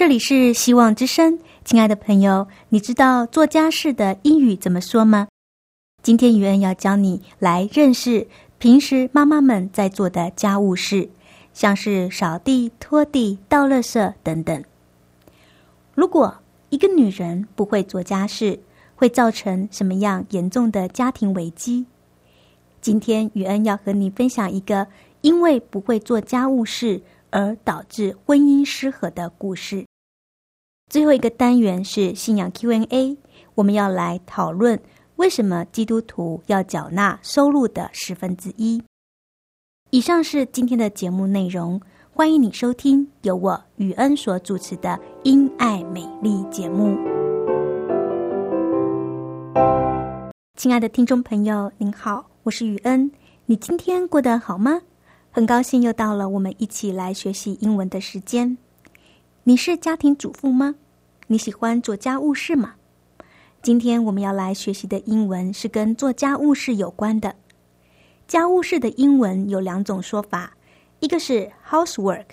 这里是希望之声，亲爱的朋友，你知道做家事的英语怎么说吗？今天雨恩要教你来认识平时妈妈们在做的家务事，像是扫地、拖地、倒垃圾等等。如果一个女人不会做家事，会造成什么样严重的家庭危机？今天雨恩要和你分享一个因为不会做家务事而导致婚姻失和的故事。最后一个单元是信仰 Q&A，我们要来讨论为什么基督徒要缴纳收入的十分之一。以上是今天的节目内容，欢迎你收听由我雨恩所主持的《因爱美丽》节目。亲爱的听众朋友，您好，我是雨恩，你今天过得好吗？很高兴又到了我们一起来学习英文的时间。你是家庭主妇吗？你喜欢做家务事吗？今天我们要来学习的英文是跟做家务事有关的。家务事的英文有两种说法，一个是 housework，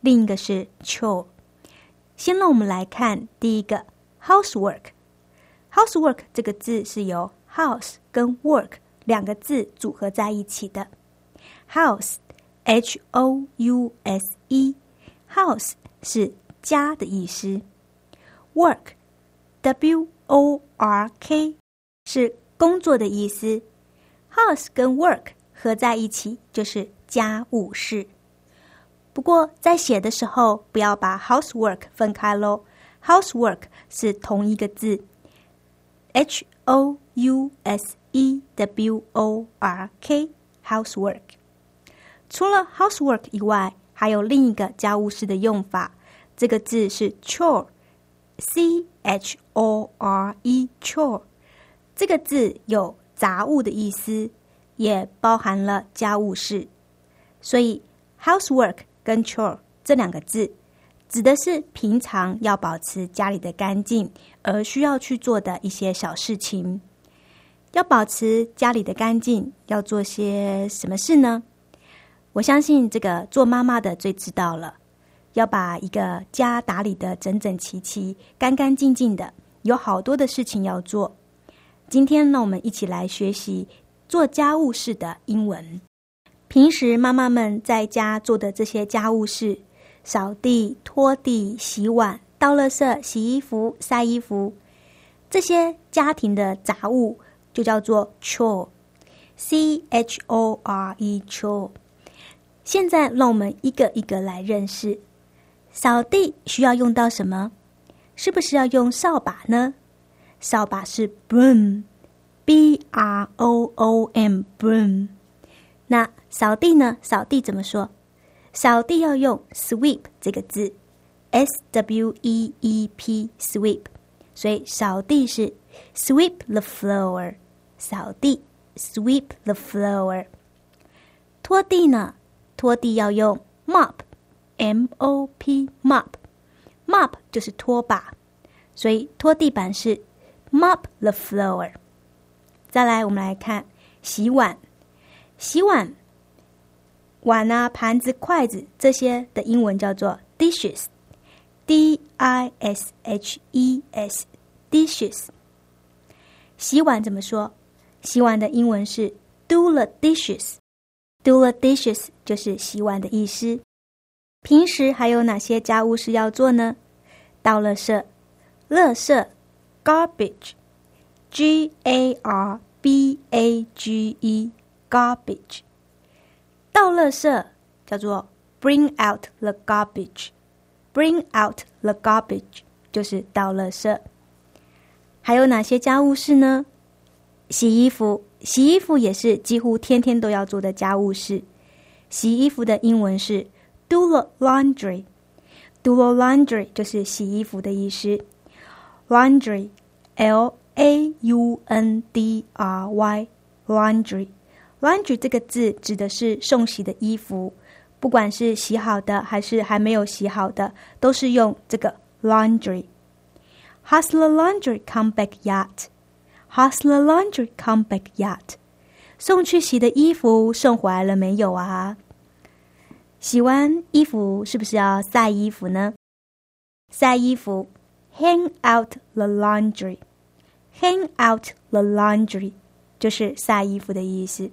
另一个是 chore。先让我们来看第一个 housework。housework 这个字是由 house 跟 work 两个字组合在一起的。house，h o u s e，house 是。家的意思，work，w o r k 是工作的意思。house 跟 work 合在一起就是家务事。不过在写的时候不要把 housework 分开喽。housework 是同一个字，h o u s e w o r k，housework。除了 housework 以外，还有另一个家务事的用法。这个字是 chore，c h o r e，chore。这个字有杂物的意思，也包含了家务事。所以 housework 跟 chore 这两个字，指的是平常要保持家里的干净而需要去做的一些小事情。要保持家里的干净，要做些什么事呢？我相信这个做妈妈的最知道了。要把一个家打理的整整齐齐、干干净净的，有好多的事情要做。今天呢，我们一起来学习做家务事的英文。平时妈妈们在家做的这些家务事，扫地、拖地、洗碗、倒垃圾、洗衣服、晒衣服，这些家庭的杂物就叫做 chore，c h o r e chore。现在让我们一个一个来认识。扫地需要用到什么？是不是要用扫把呢？扫把是 broom，b r o o m，broom。那扫地呢？扫地怎么说？扫地要用 sweep 这个字，s w e e p，sweep。所以扫地是 sweep the floor，扫地 sweep the floor。拖地呢？拖地要用 mop。M O P mop，mop 就是拖把，所以拖地板是 mop the floor。再来，我们来看洗碗，洗碗碗啊、盘子、筷子这些的英文叫做 dishes，D I S H E S，dishes。洗碗怎么说？洗碗的英文是 do the dishes。do the dishes 就是洗碗的意思。平时还有哪些家务事要做呢？倒垃圾，垃圾，garbage，g a r b a g e，garbage。倒垃圾叫做 bring out the garbage，bring out the garbage 就是倒垃圾。还有哪些家务事呢？洗衣服，洗衣服也是几乎天天都要做的家务事。洗衣服的英文是 do the laundry，do the laundry 就是洗衣服的意思。laundry，l a u n d r y，laundry，laundry 这个字指的是送洗的衣服，不管是洗好的还是还没有洗好的，都是用这个 laundry。Has the laundry come back yet? Has the laundry come back yet? 送去洗的衣服送回来了没有啊？洗完衣服是不是要晒衣服呢？晒衣服，hang out the laundry。hang out the laundry 就是晒衣服的意思。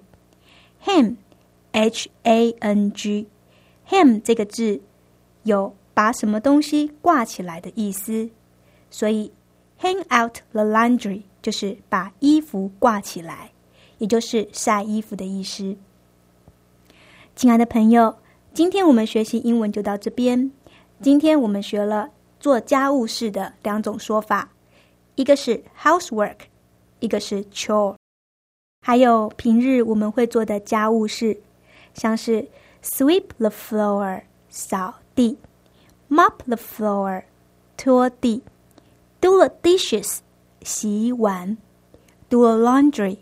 hang，h a n g，hang 这个字有把什么东西挂起来的意思。所以，hang out the laundry 就是把衣服挂起来，也就是晒衣服的意思。亲爱的朋友，今天我们学习英文就到这边。今天我们学了做家务事的两种说法，一个是 housework，一个是 chore。还有平日我们会做的家务事，像是 sweep the floor 扫地，mop the floor 拖地。Do the dishes，洗碗；Do laundry，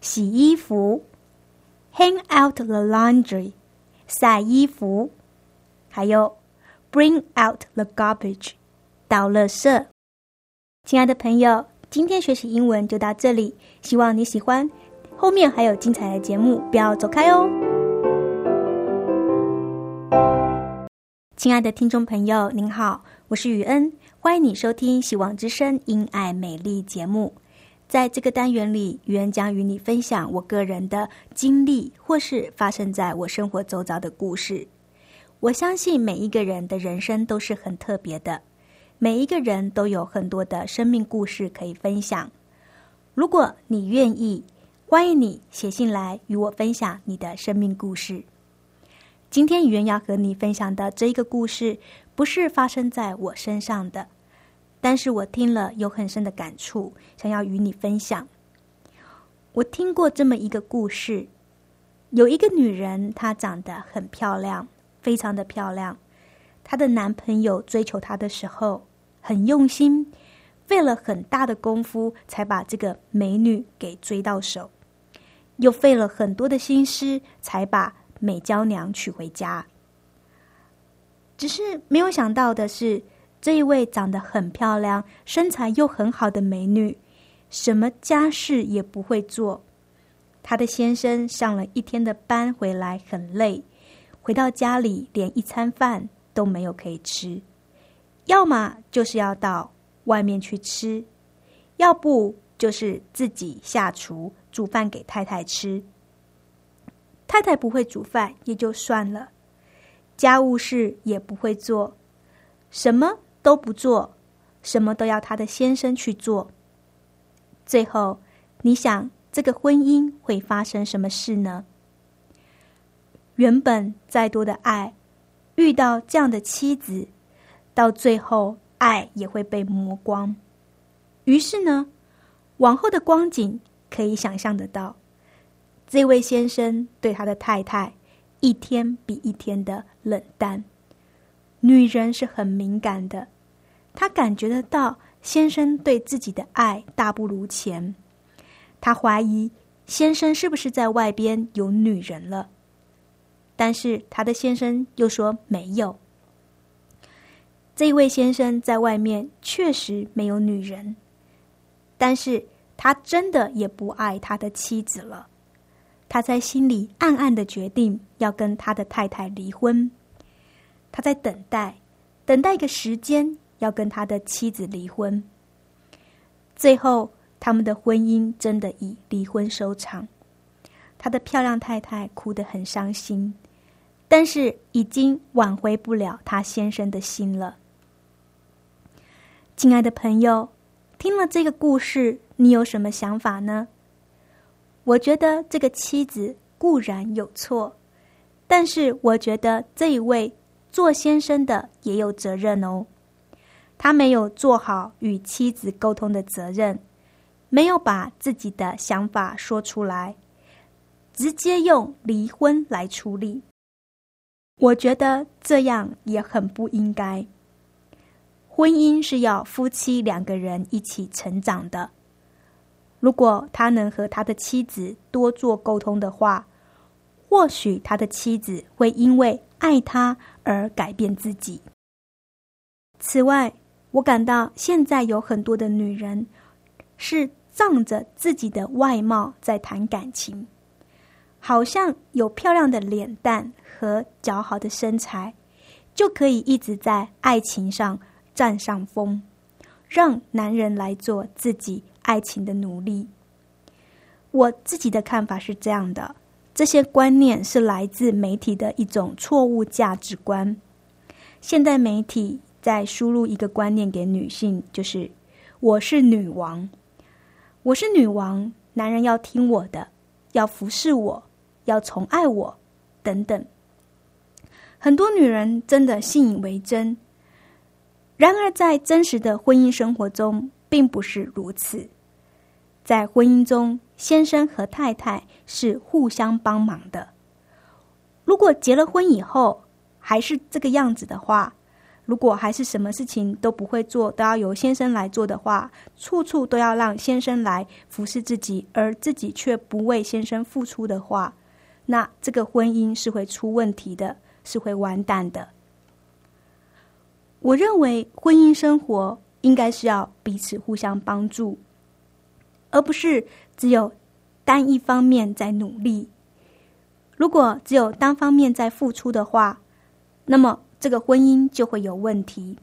洗衣服；Hang out the laundry，晒衣服；还有 Bring out the garbage，倒垃圾。亲爱的朋友，今天学习英文就到这里，希望你喜欢。后面还有精彩的节目，不要走开哦。亲爱的听众朋友，您好，我是雨恩。欢迎你收听《希望之声·因爱美丽》节目。在这个单元里，原将与你分享我个人的经历，或是发生在我生活周遭的故事。我相信每一个人的人生都是很特别的，每一个人都有很多的生命故事可以分享。如果你愿意，欢迎你写信来与我分享你的生命故事。今天语言要和你分享的这一个故事。不是发生在我身上的，但是我听了有很深的感触，想要与你分享。我听过这么一个故事，有一个女人，她长得很漂亮，非常的漂亮。她的男朋友追求她的时候很用心，费了很大的功夫才把这个美女给追到手，又费了很多的心思才把美娇娘娶回家。只是没有想到的是，这一位长得很漂亮、身材又很好的美女，什么家事也不会做。她的先生上了一天的班回来很累，回到家里连一餐饭都没有可以吃，要么就是要到外面去吃，要不就是自己下厨煮饭给太太吃。太太不会煮饭也就算了。家务事也不会做，什么都不做，什么都要他的先生去做。最后，你想这个婚姻会发生什么事呢？原本再多的爱，遇到这样的妻子，到最后爱也会被磨光。于是呢，往后的光景可以想象得到，这位先生对他的太太。一天比一天的冷淡，女人是很敏感的，她感觉得到先生对自己的爱大不如前，她怀疑先生是不是在外边有女人了，但是她的先生又说没有。这位先生在外面确实没有女人，但是他真的也不爱他的妻子了。他在心里暗暗的决定要跟他的太太离婚，他在等待，等待一个时间要跟他的妻子离婚。最后，他们的婚姻真的以离婚收场。他的漂亮太太哭得很伤心，但是已经挽回不了他先生的心了。亲爱的朋友，听了这个故事，你有什么想法呢？我觉得这个妻子固然有错，但是我觉得这一位做先生的也有责任哦。他没有做好与妻子沟通的责任，没有把自己的想法说出来，直接用离婚来处理。我觉得这样也很不应该。婚姻是要夫妻两个人一起成长的。如果他能和他的妻子多做沟通的话，或许他的妻子会因为爱他而改变自己。此外，我感到现在有很多的女人是仗着自己的外貌在谈感情，好像有漂亮的脸蛋和姣好的身材，就可以一直在爱情上。占上风，让男人来做自己爱情的奴隶。我自己的看法是这样的：这些观念是来自媒体的一种错误价值观。现代媒体在输入一个观念给女性，就是“我是女王，我是女王，男人要听我的，要服侍我，要宠爱我，等等。”很多女人真的信以为真。然而，在真实的婚姻生活中，并不是如此。在婚姻中，先生和太太是互相帮忙的。如果结了婚以后还是这个样子的话，如果还是什么事情都不会做，都要由先生来做的话，处处都要让先生来服侍自己，而自己却不为先生付出的话，那这个婚姻是会出问题的，是会完蛋的。我认为婚姻生活应该是要彼此互相帮助，而不是只有单一方面在努力。如果只有单方面在付出的话，那么这个婚姻就会有问题。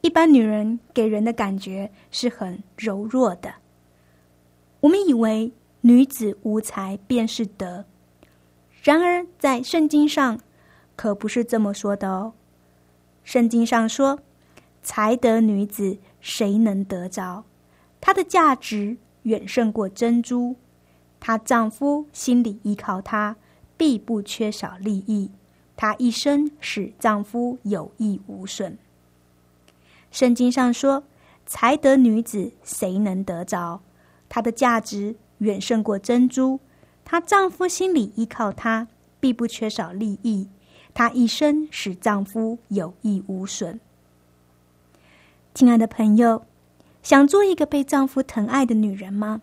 一般女人给人的感觉是很柔弱的，我们以为女子无才便是德，然而在圣经上可不是这么说的哦。圣经上说：“才德女子，谁能得着？她的价值远胜过珍珠。她丈夫心里依靠她，必不缺少利益。她一生使丈夫有益无损。”圣经上说：“才德女子，谁能得着？她的价值远胜过珍珠。她丈夫心里依靠她，必不缺少利益。”她一生使丈夫有益无损。亲爱的朋友，想做一个被丈夫疼爱的女人吗？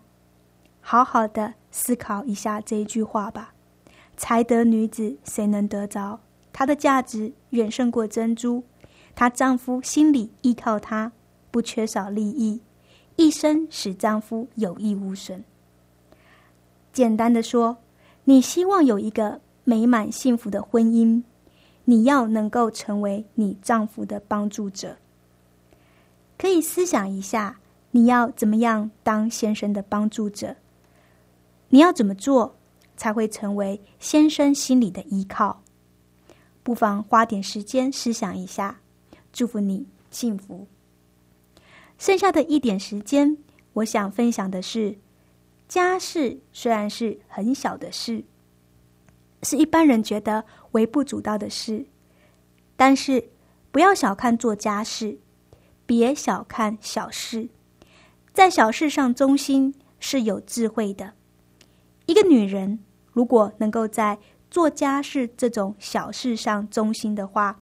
好好的思考一下这一句话吧。才德女子谁能得着？她的价值远胜过珍珠。她丈夫心里依靠她，不缺少利益，一生使丈夫有益无损。简单的说，你希望有一个美满幸福的婚姻。你要能够成为你丈夫的帮助者，可以思想一下，你要怎么样当先生的帮助者？你要怎么做才会成为先生心里的依靠？不妨花点时间思想一下。祝福你幸福。剩下的一点时间，我想分享的是，家事虽然是很小的事。是一般人觉得微不足道的事，但是不要小看做家事，别小看小事，在小事上忠心是有智慧的。一个女人如果能够在做家事这种小事上忠心的话，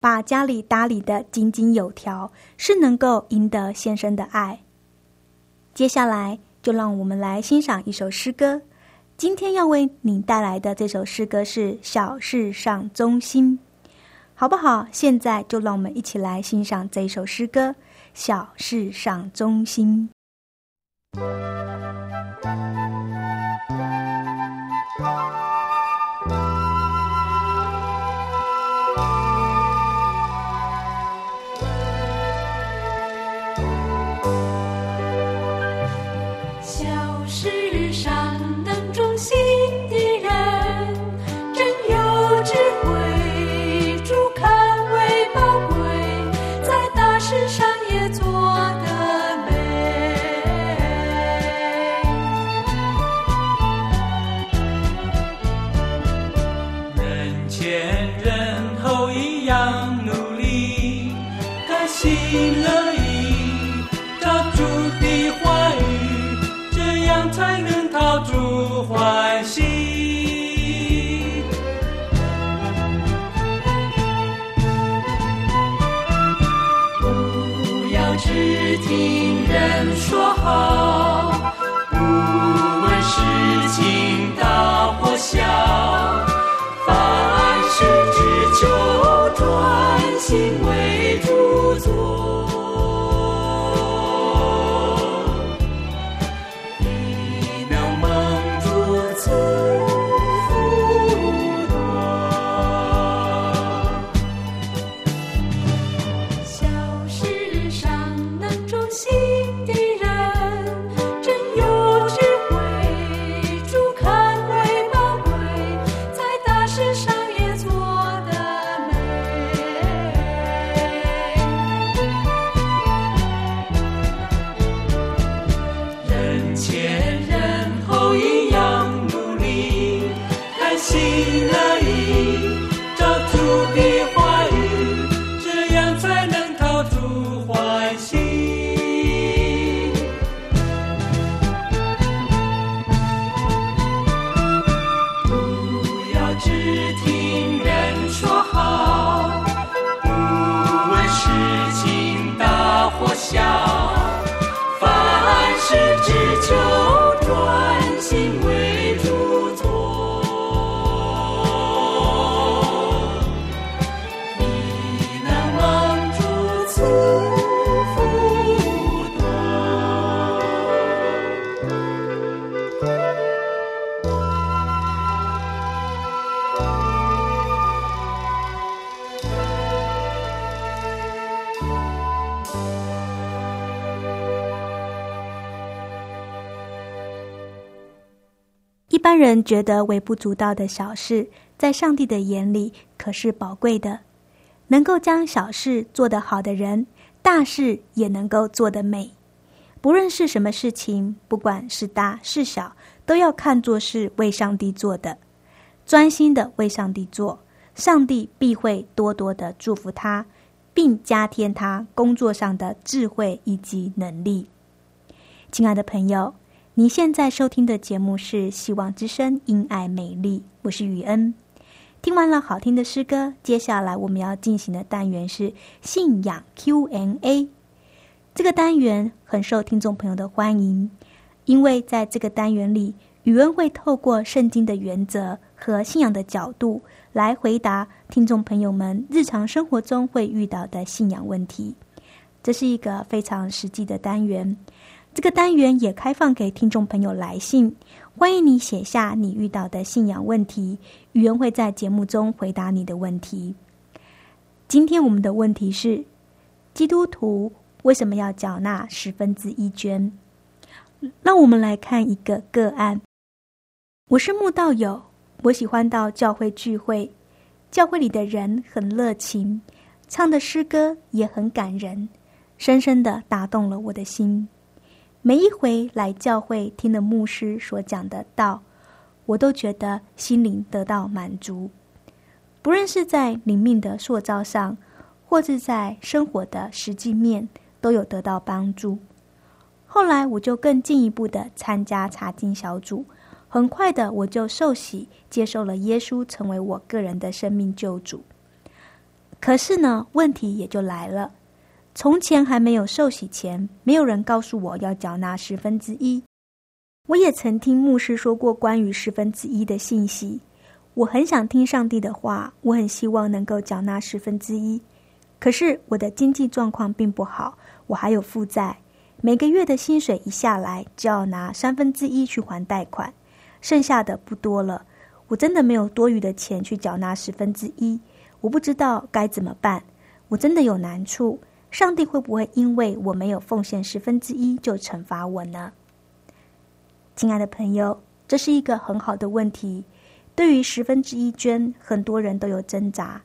把家里打理的井井有条，是能够赢得先生的爱。接下来就让我们来欣赏一首诗歌。今天要为你带来的这首诗歌是《小事上忠心》，好不好？现在就让我们一起来欣赏这首诗歌《小事上忠心》。小事上。忠心。欢喜。不要只听人说好，不问事情大或小，般人觉得微不足道的小事，在上帝的眼里可是宝贵的。能够将小事做得好的人，大事也能够做得美。不论是什么事情，不管是大是小，都要看作是为上帝做的，专心的为上帝做，上帝必会多多的祝福他，并加添他工作上的智慧以及能力。亲爱的朋友。你现在收听的节目是《希望之声·因爱美丽》，我是雨恩。听完了好听的诗歌，接下来我们要进行的单元是信仰 Q&A。这个单元很受听众朋友的欢迎，因为在这个单元里，雨恩会透过圣经的原则和信仰的角度来回答听众朋友们日常生活中会遇到的信仰问题。这是一个非常实际的单元。这个单元也开放给听众朋友来信，欢迎你写下你遇到的信仰问题，语言会在节目中回答你的问题。今天我们的问题是：基督徒为什么要缴纳十分之一捐？让我们来看一个个案。我是慕道友，我喜欢到教会聚会，教会里的人很热情，唱的诗歌也很感人，深深的打动了我的心。每一回来教会听了牧师所讲的道，我都觉得心灵得到满足。不论是在灵命的塑造上，或是在生活的实际面，都有得到帮助。后来我就更进一步的参加查经小组，很快的我就受洗，接受了耶稣，成为我个人的生命救主。可是呢，问题也就来了。从前还没有受洗前，没有人告诉我要缴纳十分之一。我也曾听牧师说过关于十分之一的信息。我很想听上帝的话，我很希望能够缴纳十分之一。可是我的经济状况并不好，我还有负债，每个月的薪水一下来就要拿三分之一去还贷款，剩下的不多了。我真的没有多余的钱去缴纳十分之一，我不知道该怎么办。我真的有难处。上帝会不会因为我没有奉献十分之一就惩罚我呢？亲爱的朋友，这是一个很好的问题。对于十分之一捐，很多人都有挣扎。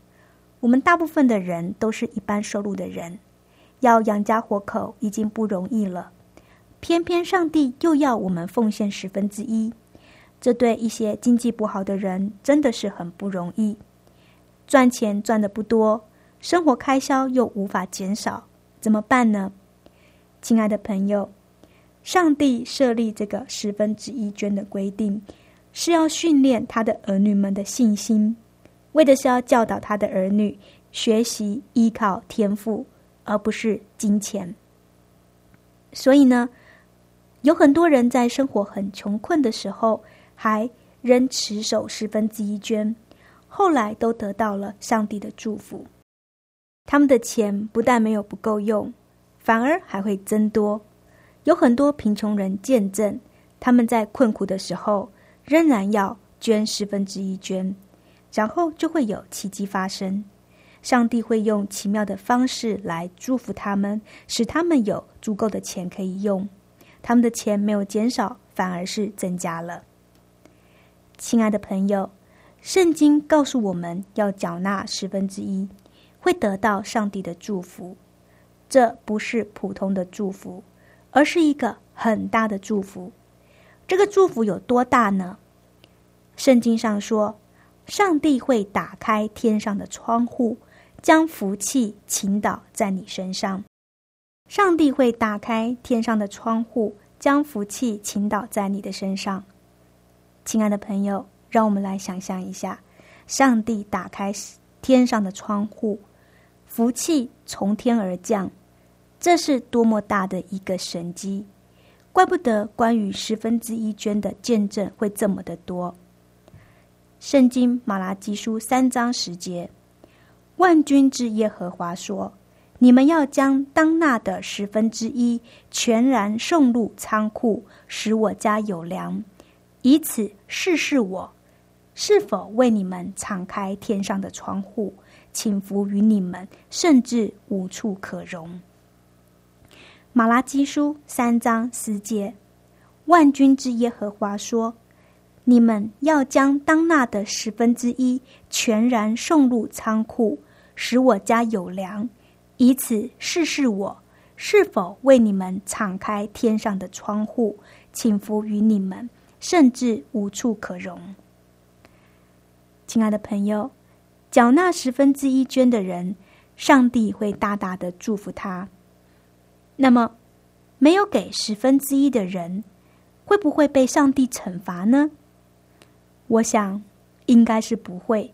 我们大部分的人都是一般收入的人，要养家活口已经不容易了，偏偏上帝又要我们奉献十分之一，这对一些经济不好的人真的是很不容易。赚钱赚的不多。生活开销又无法减少，怎么办呢？亲爱的朋友，上帝设立这个十分之一捐的规定，是要训练他的儿女们的信心，为的是要教导他的儿女学习依靠天赋，而不是金钱。所以呢，有很多人在生活很穷困的时候，还仍持守十分之一捐，后来都得到了上帝的祝福。他们的钱不但没有不够用，反而还会增多。有很多贫穷人见证，他们在困苦的时候仍然要捐十分之一捐，然后就会有奇迹发生。上帝会用奇妙的方式来祝福他们，使他们有足够的钱可以用。他们的钱没有减少，反而是增加了。亲爱的朋友，圣经告诉我们要缴纳十分之一，会得到上帝的祝福。这不是普通的祝福，而是一个很大的祝福。这个祝福有多大呢？圣经上说，上帝会打开天上的窗户。将福气倾倒在你身上，上帝会打开天上的窗户，将福气倾倒在你的身上。亲爱的朋友，让我们来想象一下，上帝打开天上的窗户，福气从天而降，这是多么大的一个神迹！怪不得关于十分之一捐的见证会这么的多。圣经马拉基书三章十节。万军之耶和华说：“你们要将当纳的十分之一全然送入仓库，使我家有粮，以此试试我是否为你们敞开天上的窗户，请服于你们，甚至无处可容。”马拉基书三章四节，万军之耶和华说：“你们要将当纳的十分之一全然送入仓库。”使我家有粮，以此试试我是否为你们敞开天上的窗户，请服于你们，甚至无处可容。亲爱的朋友，缴纳十分之一捐的人，上帝会大大的祝福他。那么，没有给十分之一的人，会不会被上帝惩罚呢？我想，应该是不会，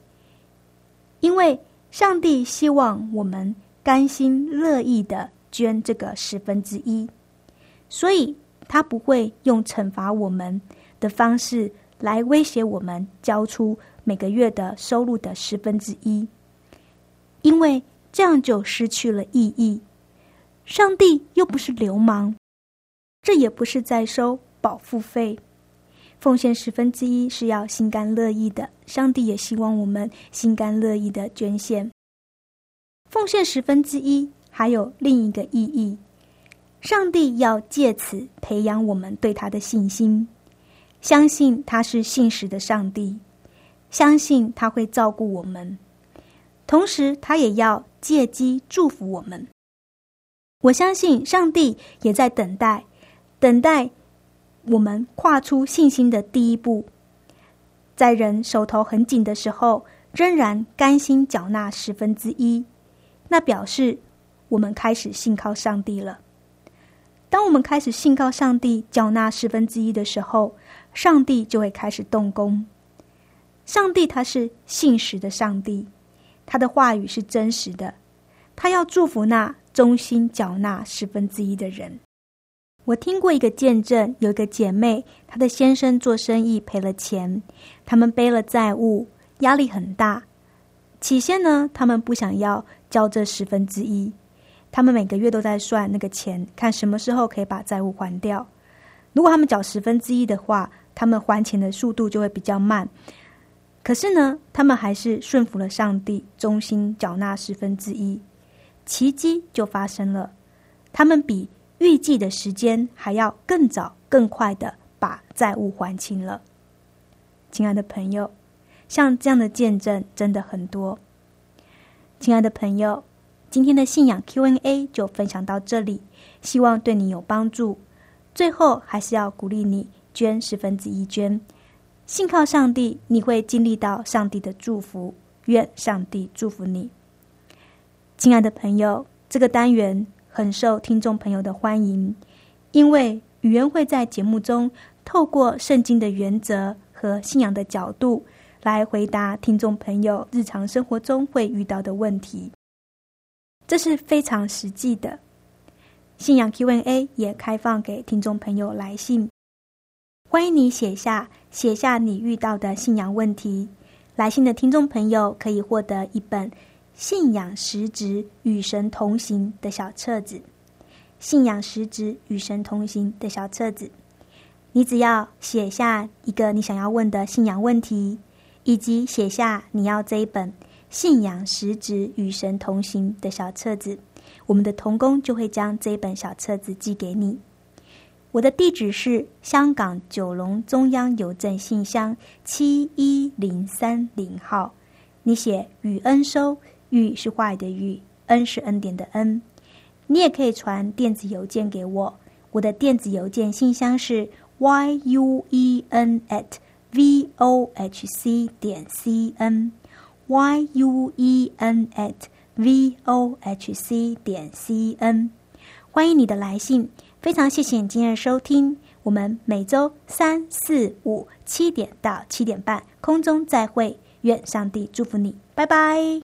因为。上帝希望我们甘心乐意的捐这个十分之一，所以他不会用惩罚我们的方式来威胁我们交出每个月的收入的十分之一，因为这样就失去了意义。上帝又不是流氓，这也不是在收保护费。奉献十分之一是要心甘乐意的，上帝也希望我们心甘乐意的捐献。奉献十分之一还有另一个意义，上帝要借此培养我们对他的信心，相信他是信实的上帝，相信他会照顾我们，同时他也要借机祝福我们。我相信上帝也在等待，等待。我们跨出信心的第一步，在人手头很紧的时候，仍然甘心缴纳十分之一，那表示我们开始信靠上帝了。当我们开始信靠上帝，缴纳十分之一的时候，上帝就会开始动工。上帝他是信实的上帝，他的话语是真实的，他要祝福那忠心缴纳十分之一的人。我听过一个见证，有一个姐妹，她的先生做生意赔了钱，他们背了债务，压力很大。起先呢，他们不想要交这十分之一，他们每个月都在算那个钱，看什么时候可以把债务还掉。如果他们缴十分之一的话，他们还钱的速度就会比较慢。可是呢，他们还是顺服了上帝，忠心缴纳十分之一，奇迹就发生了，他们比。预计的时间还要更早、更快的把债务还清了。亲爱的朋友，像这样的见证真的很多。亲爱的朋友，今天的信仰 Q&A 就分享到这里，希望对你有帮助。最后还是要鼓励你捐十分之一捐，信靠上帝，你会经历到上帝的祝福。愿上帝祝福你，亲爱的朋友。这个单元。很受听众朋友的欢迎，因为语言会在节目中透过圣经的原则和信仰的角度来回答听众朋友日常生活中会遇到的问题。这是非常实际的。信仰 Q&A 也开放给听众朋友来信，欢迎你写下写下你遇到的信仰问题。来信的听众朋友可以获得一本《信仰实质与神同行》的小册子，《信仰实质与神同行》的小册子。你只要写下一个你想要问的信仰问题，以及写下你要这一本《信仰实质与神同行》的小册子，我们的童工就会将这一本小册子寄给你。我的地址是香港九龙中央邮政信箱七一零三零号。你写“雨恩收”，“雨”是话语的“雨”，“恩”是恩典的“恩”。你也可以传电子邮件给我，我的电子邮件信箱是 y u e n at v o h c 点 c n y u e n at v o h c 点 c n。欢迎你的来信。非常谢谢你今天的收听，我们每周三四五七点到七点半空中再会，愿上帝祝福你，拜拜。